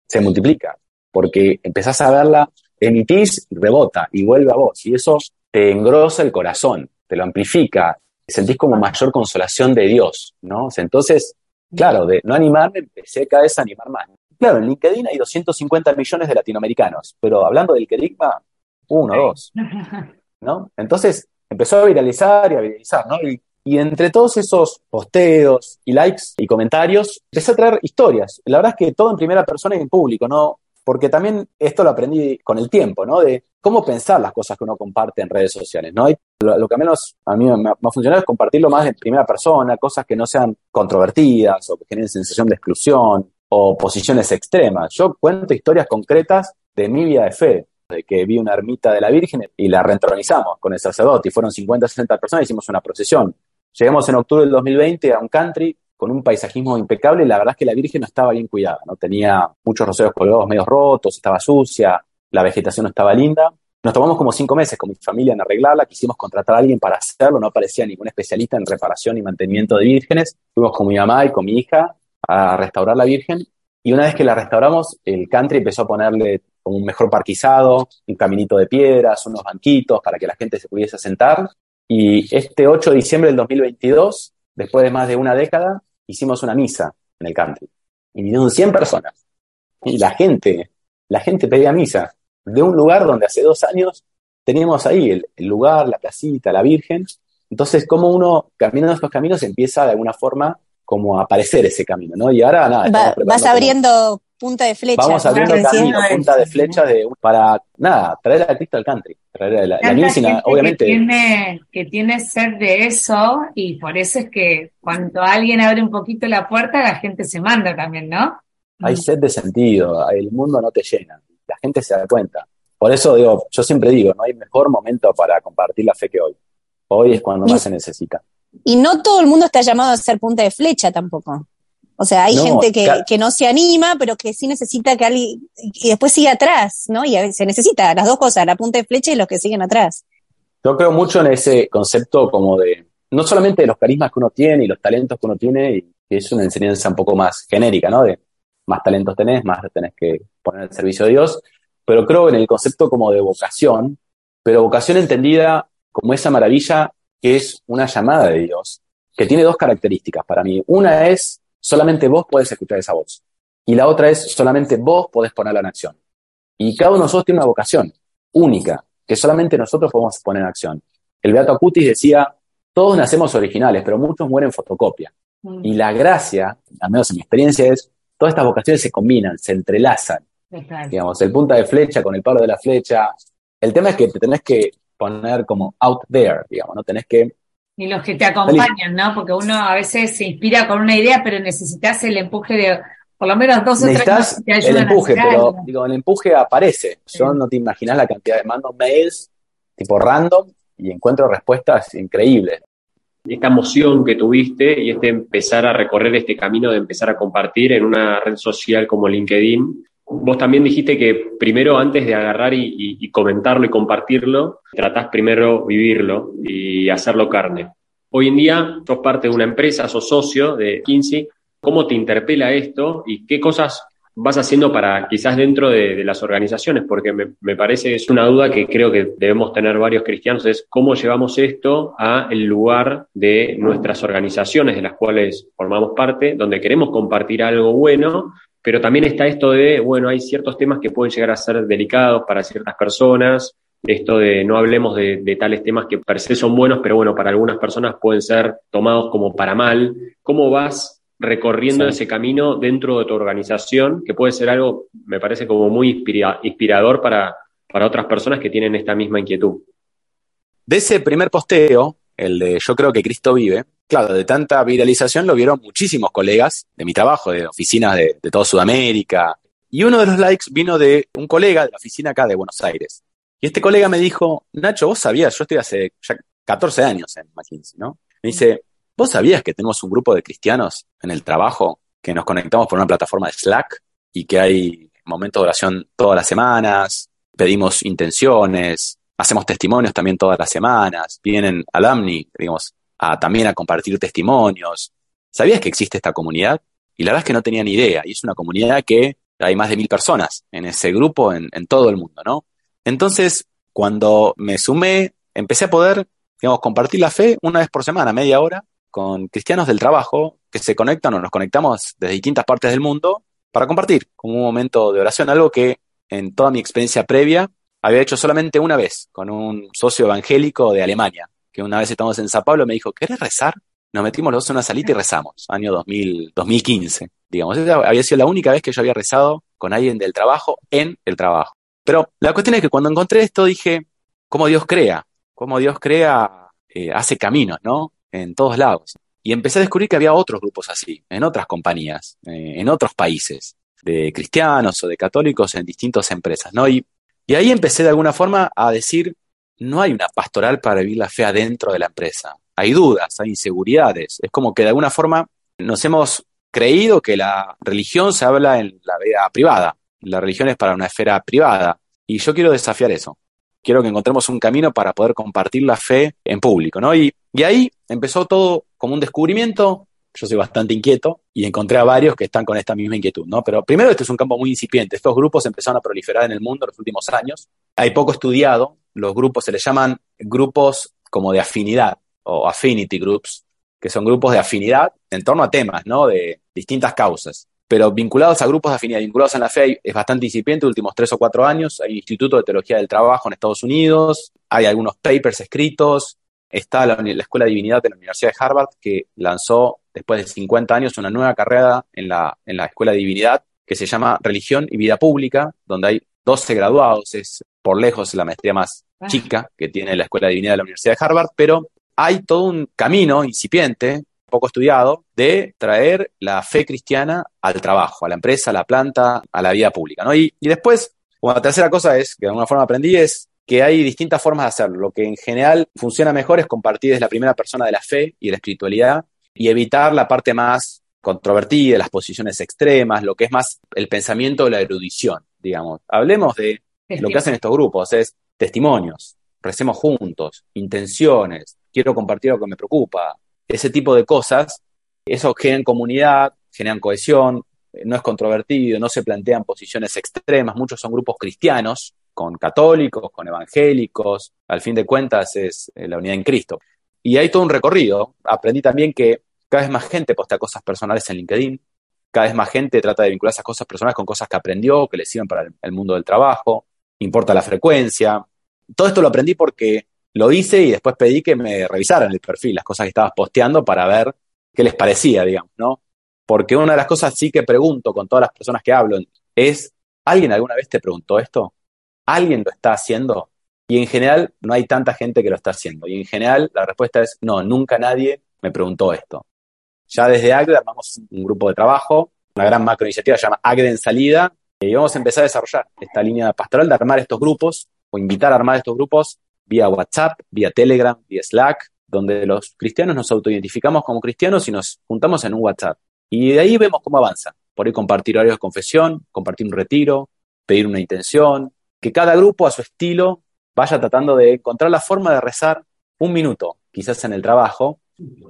se multiplica, porque empezás a verla, emitís, rebota y vuelve a vos, y eso te engrosa el corazón, te lo amplifica, sentís como mayor consolación de Dios, ¿no? Entonces, claro, de no animarme, empecé cada vez a animar más. Claro, en LinkedIn hay 250 millones de latinoamericanos, pero hablando del querigma, uno, dos, <laughs> ¿no? Entonces, empezó a viralizar y a viralizar, ¿no? Y, y entre todos esos posteos y likes y comentarios, empecé a traer historias. La verdad es que todo en primera persona y en público, no, porque también esto lo aprendí con el tiempo, ¿no? De cómo pensar las cosas que uno comparte en redes sociales, ¿no? lo, que menos a mí me, ha funcionado es compartirlo más en primera persona, cosas que no sean controvertidas o que generen sensación de exclusión o posiciones extremas. Yo cuento historias concretas de mi vida de fe, de que vi una ermita de la Virgen y la reentronizamos con el sacerdote y fueron 50, 60 personas y hicimos una procesión. Llegamos en octubre del 2020 a un country con un paisajismo impecable, la verdad es que la Virgen no estaba bien cuidada, ¿no? Tenía muchos roseros colgados medio rotos, estaba sucia, la vegetación no estaba linda. Nos tomamos como cinco meses con mi familia en arreglarla, quisimos contratar a alguien para hacerlo, no aparecía ningún especialista en reparación y mantenimiento de vírgenes. Fuimos con mi mamá y con mi hija a restaurar la Virgen y una vez que la restauramos, el country empezó a ponerle como un mejor parquizado, un caminito de piedras, unos banquitos para que la gente se pudiese sentar. Y este 8 de diciembre del 2022, después de más de una década, hicimos una misa en el country. Y vinieron 100 personas. Y la gente, la gente pedía misa de un lugar donde hace dos años teníamos ahí el, lugar, la placita, la Virgen. Entonces, como uno caminando estos caminos empieza de alguna forma como a aparecer ese camino, ¿no? Y ahora nada. vas abriendo punta de flecha. Vamos abriendo camino, punta de flecha de, para, nada, traer a Cristo al country. Traer a la, la obviamente. Que tiene, que tiene sed de eso y por eso es que cuando alguien abre un poquito la puerta, la gente se manda también, ¿no? Hay mm. sed de sentido, el mundo no te llena, la gente se da cuenta. Por eso digo, yo siempre digo, no hay mejor momento para compartir la fe que hoy. Hoy es cuando más se necesita. Y no todo el mundo está llamado a ser punta de flecha tampoco. O sea, hay gente que, no se anima, pero que sí necesita que alguien, y después sigue atrás, ¿no? Y se necesita las dos cosas, la punta de flecha y los que siguen atrás. Yo creo mucho en ese concepto como de, no solamente de los carismas que uno tiene y los talentos que uno tiene, y que es una enseñanza un poco más genérica, ¿no? De más talentos tenés, más tenés que poner al servicio de Dios, pero creo en el concepto como de vocación, pero vocación entendida como esa maravilla que es una llamada de Dios, que tiene dos características para mí. Una es solamente vos podés escuchar esa voz. Y la otra es solamente vos podés ponerla en acción. Y cada uno de nosotros tiene una vocación única, que solamente nosotros podemos poner en acción. El Beato Acutis decía, todos nacemos originales, pero muchos mueren fotocopia. Mm. Y la gracia, al menos en mi experiencia, es, todas estas vocaciones se combinan, se entrelazan. Digamos, el punta de flecha con el palo de la flecha. El tema es que te tenés que poner como out there, digamos, ¿no? Tenés que y los que te acompañan, ¿no? Porque uno a veces se inspira con una idea, pero necesitas el empuje de por lo menos dos o tres que te ayudan el empuje, pero digo, el empuje aparece. Yo no te imaginas la cantidad de mando mails tipo random y encuentro respuestas increíbles. Esta emoción que tuviste y este empezar a recorrer este camino de empezar a compartir en una red social como LinkedIn, Vos también dijiste que primero, antes de agarrar y, comentarlo y compartirlo, tratás primero vivirlo y hacerlo carne. Hoy en día sos parte de una empresa, sos socio de Kinsey. ¿Cómo te interpela esto y qué cosas vas haciendo para quizás dentro de, las organizaciones? Porque me, me, parece es una duda que creo que debemos tener varios cristianos, es cómo llevamos esto a lugar de nuestras organizaciones de las cuales formamos parte, donde queremos compartir algo bueno, pero también está esto de, bueno, hay ciertos temas que pueden llegar a ser delicados para ciertas personas, esto de no hablemos de, tales temas que per se son buenos, pero bueno, para algunas personas pueden ser tomados como para mal. ¿Cómo vas recorriendo ese camino dentro de tu organización, que puede ser algo, me parece como muy inspirador para, para otras personas que tienen esta misma inquietud? De ese primer posteo, el de Yo creo que Cristo vive, claro, de tanta viralización lo vieron muchísimos colegas de mi trabajo, de oficinas de, toda Sudamérica. Y uno de los likes vino de un colega de la oficina acá de Buenos Aires. Y este colega me dijo, Nacho, vos sabías, yo estoy hace ya 14 años en McKinsey, ¿no? Me dice, ¿vos sabías que tenemos un grupo de cristianos en el trabajo que nos conectamos por una plataforma de Slack y que hay momentos de oración todas las semanas, pedimos intenciones, hacemos testimonios también todas las semanas, vienen alumni, digamos, también a compartir testimonios. ¿Sabías que existe esta comunidad? Y la verdad es que no tenía ni idea. Y es una comunidad que hay más de mil personas en ese grupo en, todo el mundo, ¿no? Entonces, cuando me sumé, empecé a poder, digamos, compartir la fe una vez por semana, media hora, con cristianos del trabajo que se conectan o nos conectamos desde distintas partes del mundo para compartir como un momento de oración, algo que en toda mi experiencia previa había hecho solamente una vez con un socio evangélico de Alemania, que una vez estamos en San Pablo, me dijo, ¿querés rezar? Nos metimos los dos en una salita y rezamos, año 2000, 2015, digamos. Esa había sido la única vez que yo había rezado con alguien del trabajo en el trabajo. Pero la cuestión es que cuando encontré esto dije, ¿cómo Dios crea? ¿Cómo Dios crea, eh, hace caminos, ¿no? En todos lados. Y empecé a descubrir que había otros grupos así, en otras compañías, eh, en otros países, de cristianos o de católicos en distintas empresas, ¿no? Y, y ahí empecé de alguna forma a decir, no hay una pastoral para vivir la fe adentro de la empresa. Hay dudas, hay inseguridades. Es como que de alguna forma nos hemos creído que la religión se habla en la vida privada. La religión es para una esfera privada. Y yo quiero desafiar eso. Quiero que encontremos un camino para poder compartir la fe en público, ¿no? Y, y ahí empezó todo como un descubrimiento. Yo soy bastante inquieto y encontré a varios que están con esta misma inquietud, ¿no? Pero primero, este es un campo muy incipiente. Estos grupos empezaron a proliferar en el mundo en los últimos años. Hay poco estudiado, los grupos se les llaman grupos como de afinidad o affinity groups, que son grupos de afinidad en torno a temas, ¿no? De distintas causas. Pero vinculados a grupos de afinidad, vinculados en la fe, es bastante incipiente, últimos tres o cuatro años. Hay un Instituto de Teología del Trabajo en Estados Unidos, hay algunos papers escritos, está la, Escuela de Divinidad de la Universidad de Harvard, que lanzó después de 50 años una nueva carrera en la, en la Escuela de Divinidad, que se llama Religión y Vida Pública, donde hay 12 graduados, es por lejos la maestría más chica que tiene la Escuela de Divinidad de la Universidad de Harvard, pero hay todo un camino incipiente, poco estudiado, de traer la fe cristiana al trabajo, a la empresa, a la planta, a la vida pública. ¿no? Y, y después, una tercera cosa es, que de alguna forma aprendí, es que hay distintas formas de hacerlo. Lo que en general funciona mejor es compartir desde la primera persona de la fe y de la espiritualidad y evitar la parte más controvertida, las posiciones extremas, lo que es más el pensamiento de la erudición, digamos. Hablemos de lo que hacen estos grupos, es testimonios, recemos juntos, intenciones, quiero compartir lo que me preocupa, ese tipo de cosas, eso generan comunidad, generan cohesión, no es controvertido, no se plantean posiciones extremas, muchos son grupos cristianos, con católicos, con evangélicos, al fin de cuentas es eh, la unidad en Cristo. Y hay todo un recorrido, aprendí también que cada vez más gente posta cosas personales en LinkedIn, cada vez más gente trata de vincular esas cosas personales con cosas que aprendió, que le sirven para el mundo del trabajo, importa la frecuencia. Todo esto lo aprendí porque lo hice y después pedí que me revisaran el perfil, las cosas que estabas posteando para ver qué les parecía, digamos, ¿no? Porque una de las cosas sí que pregunto con todas las personas que hablo es, ¿alguien alguna vez te preguntó esto? ¿Alguien lo está haciendo? Y en general no hay tanta gente que lo está haciendo. Y en general la respuesta es, no, nunca nadie me preguntó esto. Ya desde AGDE armamos un grupo de trabajo, una gran macro iniciativa, se llama AGDE en salida, y vamos a empezar a desarrollar esta línea pastoral de armar estos grupos o invitar a armar estos grupos vía WhatsApp, vía Telegram, vía Slack, donde los cristianos nos autoidentificamos como cristianos y nos juntamos en un WhatsApp. Y de ahí vemos cómo avanza. Por ahí compartir horarios de confesión, compartir un retiro, pedir una intención, que cada grupo a su estilo vaya tratando de encontrar la forma de rezar un minuto, quizás en el trabajo,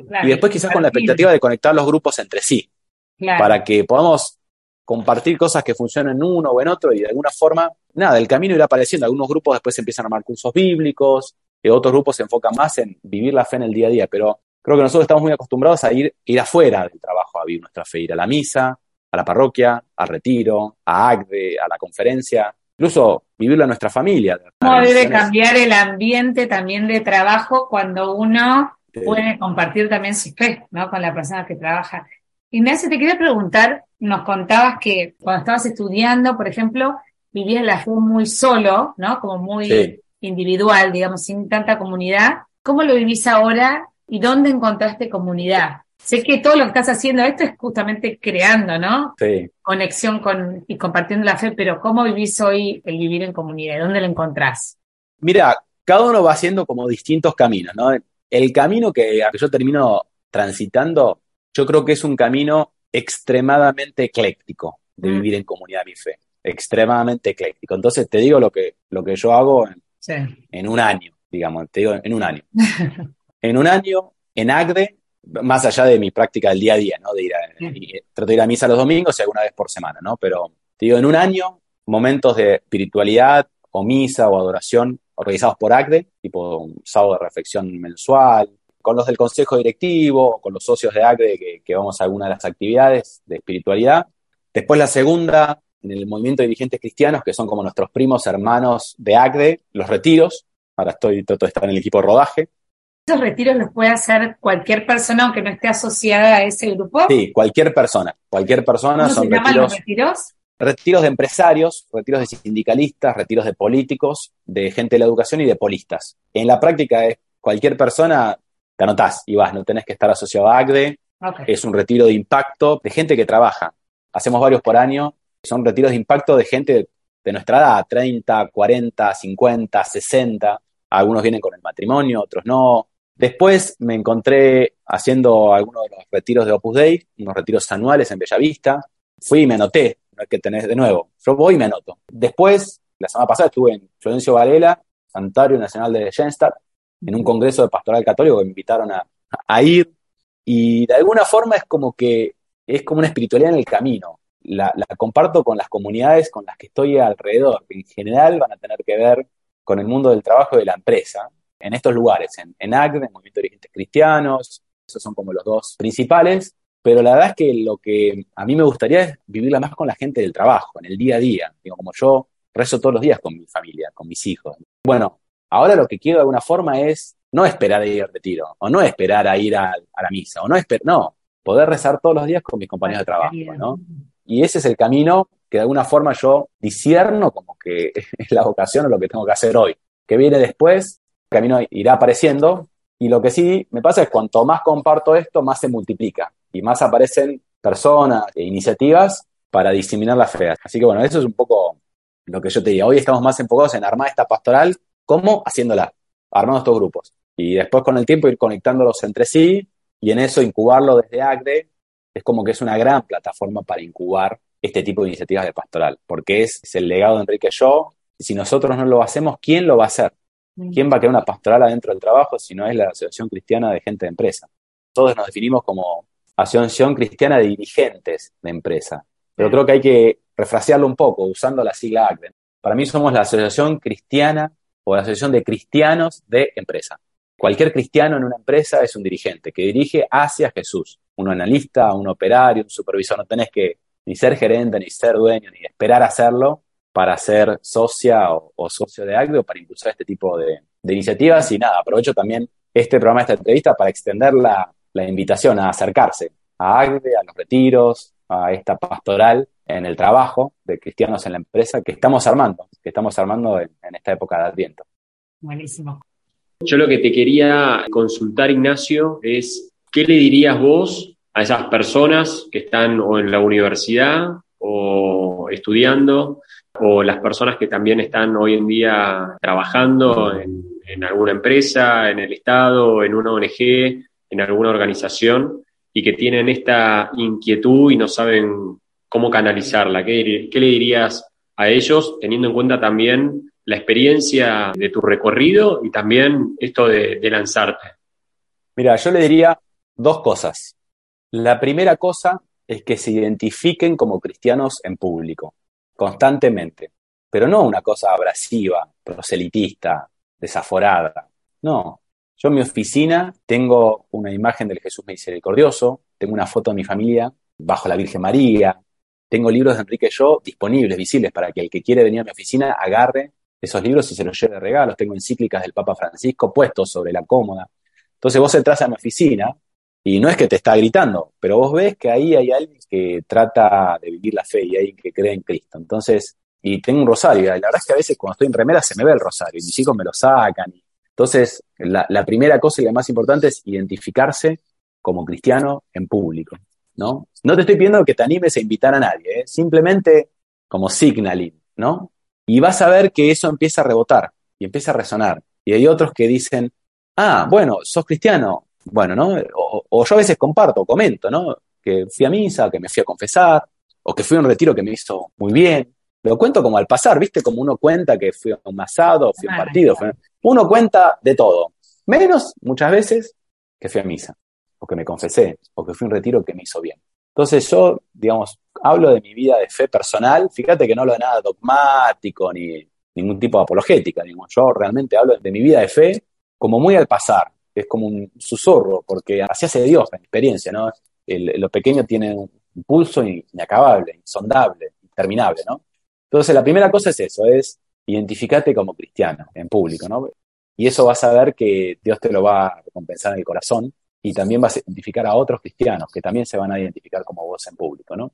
Claro, y después quizás con la expectativa de conectar los grupos entre sí, claro. para que podamos compartir cosas que funcionan en uno o en otro y de alguna forma, nada, el camino irá apareciendo. Algunos grupos después empiezan a armar cursos bíblicos, y otros grupos se enfocan más en vivir la fe en el día a día, pero creo que nosotros estamos muy acostumbrados a ir, ir afuera del trabajo, a vivir nuestra fe, ir a la misa, a la parroquia, al retiro, a ACDE, a la conferencia, incluso vivirlo en nuestra familia. ¿Cómo debe cambiar el ambiente también de trabajo cuando uno. Puede compartir también su fe, ¿no? Con la persona que trabaja. Ignacio, te quería preguntar, nos contabas que cuando estabas estudiando, por ejemplo, vivías la fe muy solo, ¿no? Como muy Sí. individual, digamos, sin tanta comunidad. ¿Cómo lo vivís ahora y dónde encontraste comunidad? Sé que todo lo que estás haciendo esto es justamente creando, ¿no? Sí. Conexión con y compartiendo la fe, pero ¿cómo vivís hoy el vivir en comunidad? ¿Dónde lo encontrás? Mira, cada uno va haciendo como distintos caminos, ¿no? El camino que, a que yo termino transitando, yo creo que es un camino extremadamente ecléctico de Mm. vivir en comunidad mi fe, extremadamente ecléctico. Entonces te digo lo que, lo que yo hago en, Sí. en un año, digamos, te digo en un año. <laughs> En un año, en ACDE, más allá de mi práctica del día a día, ¿no? De ir a, Mm. trato de ir a misa los domingos y alguna vez por semana, ¿no? Pero te digo, en un año, momentos de espiritualidad o misa o adoración organizados por ACDE, tipo un sábado de reflexión mensual, con los del consejo directivo, con los socios de ACDE que, que vamos a alguna de las actividades de espiritualidad. Después la segunda, en el movimiento de dirigentes cristianos, que son como nuestros primos hermanos de ACDE, los retiros. Ahora estoy, trato de estar en el equipo de rodaje. ¿Esos retiros los puede hacer cualquier persona aunque no esté asociada a ese grupo? Sí, cualquier persona, cualquier persona ¿Cómo son se llaman retiros, los retiros? Retiros de empresarios, retiros de sindicalistas, retiros de políticos, de gente de la educación y de polistas. En la práctica es cualquier persona, te anotás y vas, no tenés que estar asociado a ACDE, es un retiro de impacto de gente que trabaja. Hacemos varios por año, son retiros de impacto de gente de nuestra edad, 30, 40, 50, 60. Algunos vienen con el matrimonio, otros no. Después me encontré haciendo algunos de los retiros de Opus Dei, unos retiros anuales en Bellavista. Fui y me anoté, que tener de nuevo. Yo voy y me anoto. Después, la semana pasada estuve en Florencio Varela, Santuario Nacional de Jenstadt, en un congreso de pastoral católico que me invitaron a, a ir. Y de alguna forma es como que es como una espiritualidad en el camino. La, la comparto con las comunidades con las que estoy alrededor, que en general van a tener que ver con el mundo del trabajo y de la empresa, en estos lugares, en, en ACDE, en Movimiento de Dirigentes Cristianos, esos son como los dos principales, pero la verdad es que lo que a mí me gustaría es vivirla más con la gente del trabajo, en el día a día, digo, como yo rezo todos los días con mi familia, con mis hijos. Bueno, ahora lo que quiero de alguna forma es no esperar a ir al retiro, o no esperar a ir a, a la misa, o no esperar, no, poder rezar todos los días con mis compañeros de trabajo, ¿no? Y ese es el camino que de alguna forma yo disierno como que <laughs> es la vocación o lo que tengo que hacer hoy. Que viene después, el camino irá apareciendo. Y lo que sí me pasa es cuanto más comparto esto, más se multiplica y más aparecen personas e iniciativas para diseminar la fe. Así que bueno, eso es un poco lo que yo te diría. Hoy estamos más enfocados en armar esta pastoral, ¿cómo? Haciéndola, armando estos grupos. Y después con el tiempo ir conectándolos entre sí y en eso incubarlo desde ACRE es como que es una gran plataforma para incubar este tipo de iniciativas de pastoral, porque es, el legado de Enrique Yo. Si nosotros no lo hacemos, ¿quién lo va a hacer? Mm. ¿Quién va a crear una pastoral adentro del trabajo si no es la Asociación Cristiana de Gente de Empresa? Todos nos definimos como Asociación Cristiana de Dirigentes de Empresa, pero creo que hay que refrasearlo un poco usando la sigla ACRE. Para mí somos la Asociación Cristiana o la Asociación de Cristianos de Empresa. Cualquier cristiano en una empresa es un dirigente que dirige hacia Jesús. Un analista, un operario, un supervisor. No tenés que ni ser gerente, ni ser dueño, ni esperar a hacerlo para ser socia o, socio de Agde o para impulsar este tipo de, iniciativas. Y nada, aprovecho también este programa, esta entrevista, para extender la, invitación a acercarse a Agde, a los retiros, a esta pastoral en el trabajo de cristianos en la empresa que estamos armando, que estamos armando en, en esta época de Adviento. Buenísimo. Yo lo que te quería consultar, Ignacio, es qué le dirías vos a esas personas que están o en la universidad o estudiando, o las personas que también están hoy en día trabajando en, alguna empresa, en el Estado, en una ONG, en alguna organización, y que tienen esta inquietud y no saben cómo canalizarla. ¿Qué, qué le dirías a ellos, teniendo en cuenta también la experiencia de tu recorrido y también esto de, lanzarte? Mira, yo le diría dos cosas. La primera cosa es que se identifiquen como cristianos en público, constantemente, pero no una cosa abrasiva, proselitista, desaforada. No, yo en mi oficina tengo una imagen del Jesús misericordioso, tengo una foto de mi familia bajo la Virgen María, tengo libros de Enrique Yo disponibles, visibles, para que el que quiere venir a mi oficina agarre esos libros y se los lleve de regalos. Tengo encíclicas del Papa Francisco puestos sobre la cómoda. Entonces vos entras a mi oficina y no es que te está gritando, pero vos ves que ahí hay alguien que trata de vivir la fe y alguien que cree en Cristo. Entonces, y tengo un rosario, y la verdad es que a veces cuando estoy en remera se me ve el rosario, y mis hijos me lo sacan. Entonces, la, primera cosa y la más importante es identificarse como cristiano en público, ¿no? No te estoy pidiendo que te animes a invitar a nadie, ¿eh? simplemente como signaling, ¿no? Y vas a ver que eso empieza a rebotar y empieza a resonar. Y hay otros que dicen, ah, bueno, sos cristiano. Bueno, ¿no? O, yo a veces comparto, comento, ¿no? Que fui a misa, que me fui a confesar, o que fui a un retiro que me hizo muy bien. Lo cuento como al pasar, ¿viste? Como uno cuenta que fui a un masado, fui a un partido. Uno cuenta de todo. Menos, muchas veces, que fui a misa, o que me confesé, o que fui a un retiro que me hizo bien. Entonces yo, digamos, hablo de mi vida de fe personal, fíjate que no hablo de nada dogmático ni ningún tipo de apologética, digamos, yo realmente hablo de mi vida de fe como muy al pasar, es como un susurro, porque así hace Dios en experiencia, ¿no? lo pequeño tiene un pulso inacabable, insondable, interminable, ¿no? Entonces la primera cosa es eso, es identificarte como cristiano en público, ¿no? Y eso vas a ver que Dios te lo va a recompensar en el corazón y también vas a identificar a otros cristianos que también se van a identificar como vos en público, ¿no?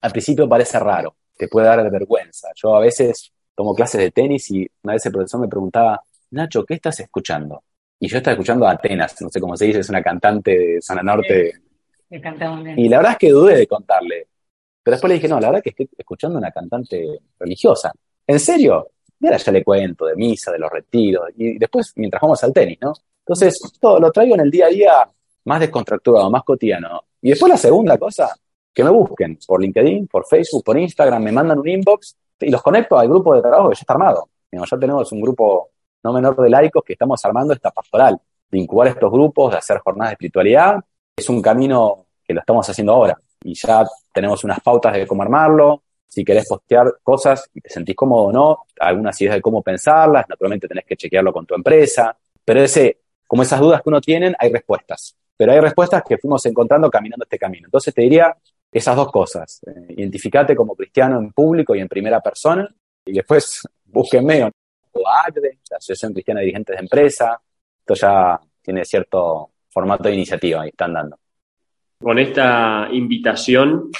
Al principio parece raro, te puede dar vergüenza. Yo a veces tomo clases de tenis y una vez el profesor me preguntaba, Nacho, ¿qué estás escuchando? Y yo estaba escuchando a Atenas, no sé cómo se dice, es una cantante de Zona Norte. y la verdad es que dudé de contarle. Pero después le dije, no, la verdad que estoy escuchando una cantante religiosa. ¿En serio? Y ahora ya le cuento de misa, de los retiros, y después mientras vamos al tenis, ¿no? Entonces, todo lo traigo en el día a día más descontracturado, más cotidiano. Y después la segunda cosa, que me busquen por LinkedIn, por Facebook, por Instagram, me mandan un inbox y los conecto al grupo de trabajo que ya está armado. ya tenemos un grupo no menor de laicos que estamos armando esta pastoral, de incubar estos grupos, de hacer jornadas de espiritualidad. Es un camino que lo estamos haciendo ahora y ya tenemos unas pautas de cómo armarlo. Si querés postear cosas y te sentís cómodo o no, algunas ideas de cómo pensarlas, naturalmente tenés que chequearlo con tu empresa. Pero ese como esas dudas que uno tiene, hay respuestas. Pero hay respuestas que fuimos encontrando caminando este camino. Entonces te diría esas dos cosas. Eh, identificate como cristiano en público y en primera persona. Y después búsquenme o ACDE, la Asociación Cristiana de Dirigentes de Empresa. Esto ya tiene cierto formato de iniciativa y están dando. Con esta invitación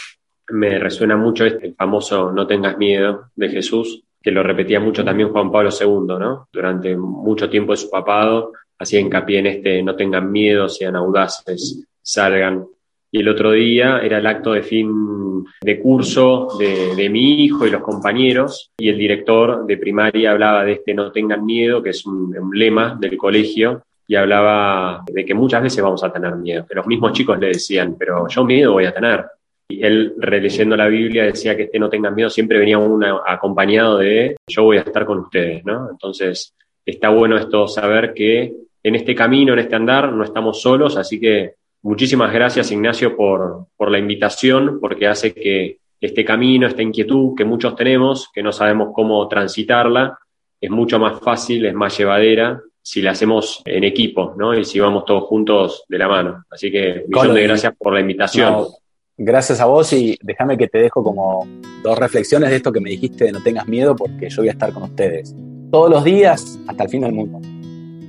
me resuena mucho este, famoso no tengas miedo de Jesús, que lo repetía mucho también Juan Pablo II, ¿no? Durante mucho tiempo de su papado, hacía hincapié en este no tengan miedo, sean audaces, salgan. Y el otro día era el acto de fin de curso de, de, mi hijo y los compañeros, y el director de primaria hablaba de este no tengan miedo, que es un, un lema del colegio, y hablaba de que muchas veces vamos a tener miedo, que los mismos chicos le decían, pero yo miedo voy a tener. Y él, releyendo la Biblia, decía que este no tengan miedo, siempre venía uno acompañado de yo voy a estar con ustedes, ¿no? Entonces, está bueno esto, saber que en este camino, en este andar, no estamos solos, así que muchísimas gracias, Ignacio, por, por la invitación, porque hace que este camino, esta inquietud que muchos tenemos, que no sabemos cómo transitarla, es mucho más fácil, es más llevadera si la hacemos en equipo, ¿no? Y si vamos todos juntos de la mano. Así que, millón de gracias por la invitación. No, gracias a vos y déjame que te dejo como dos reflexiones de esto que me dijiste de no tengas miedo porque yo voy a estar con ustedes. Todos los días hasta el fin del mundo.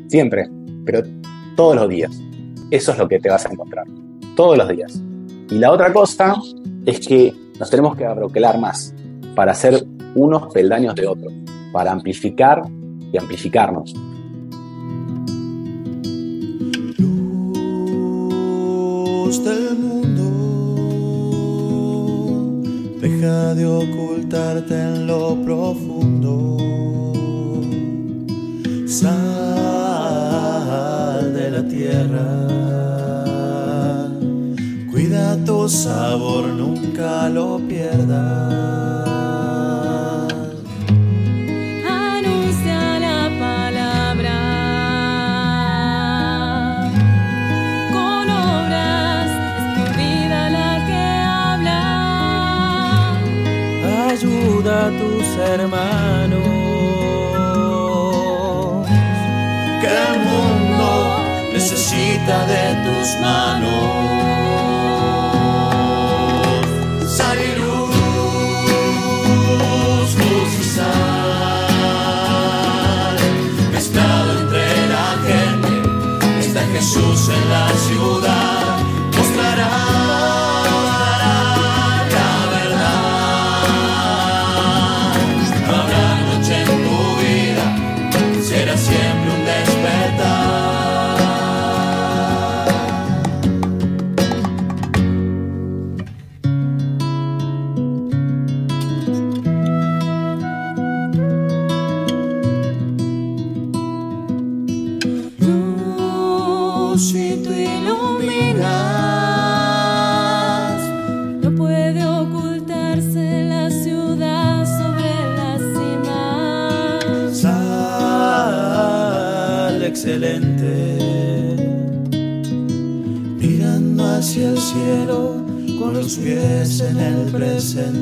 Siempre, pero todos los días. Eso es lo que te vas a encontrar. Todos los días. Y la otra cosa es que nos tenemos que abroquelar más para ser unos peldaños de otros, para amplificar y amplificarnos. Del mundo. Deja de ocultarte en lo profundo. Sal de la tierra. Cuida tu sabor, nunca lo pierdas. Tus hermanos. Que el mundo necesita de tus manos. Jesús cayó tres veces.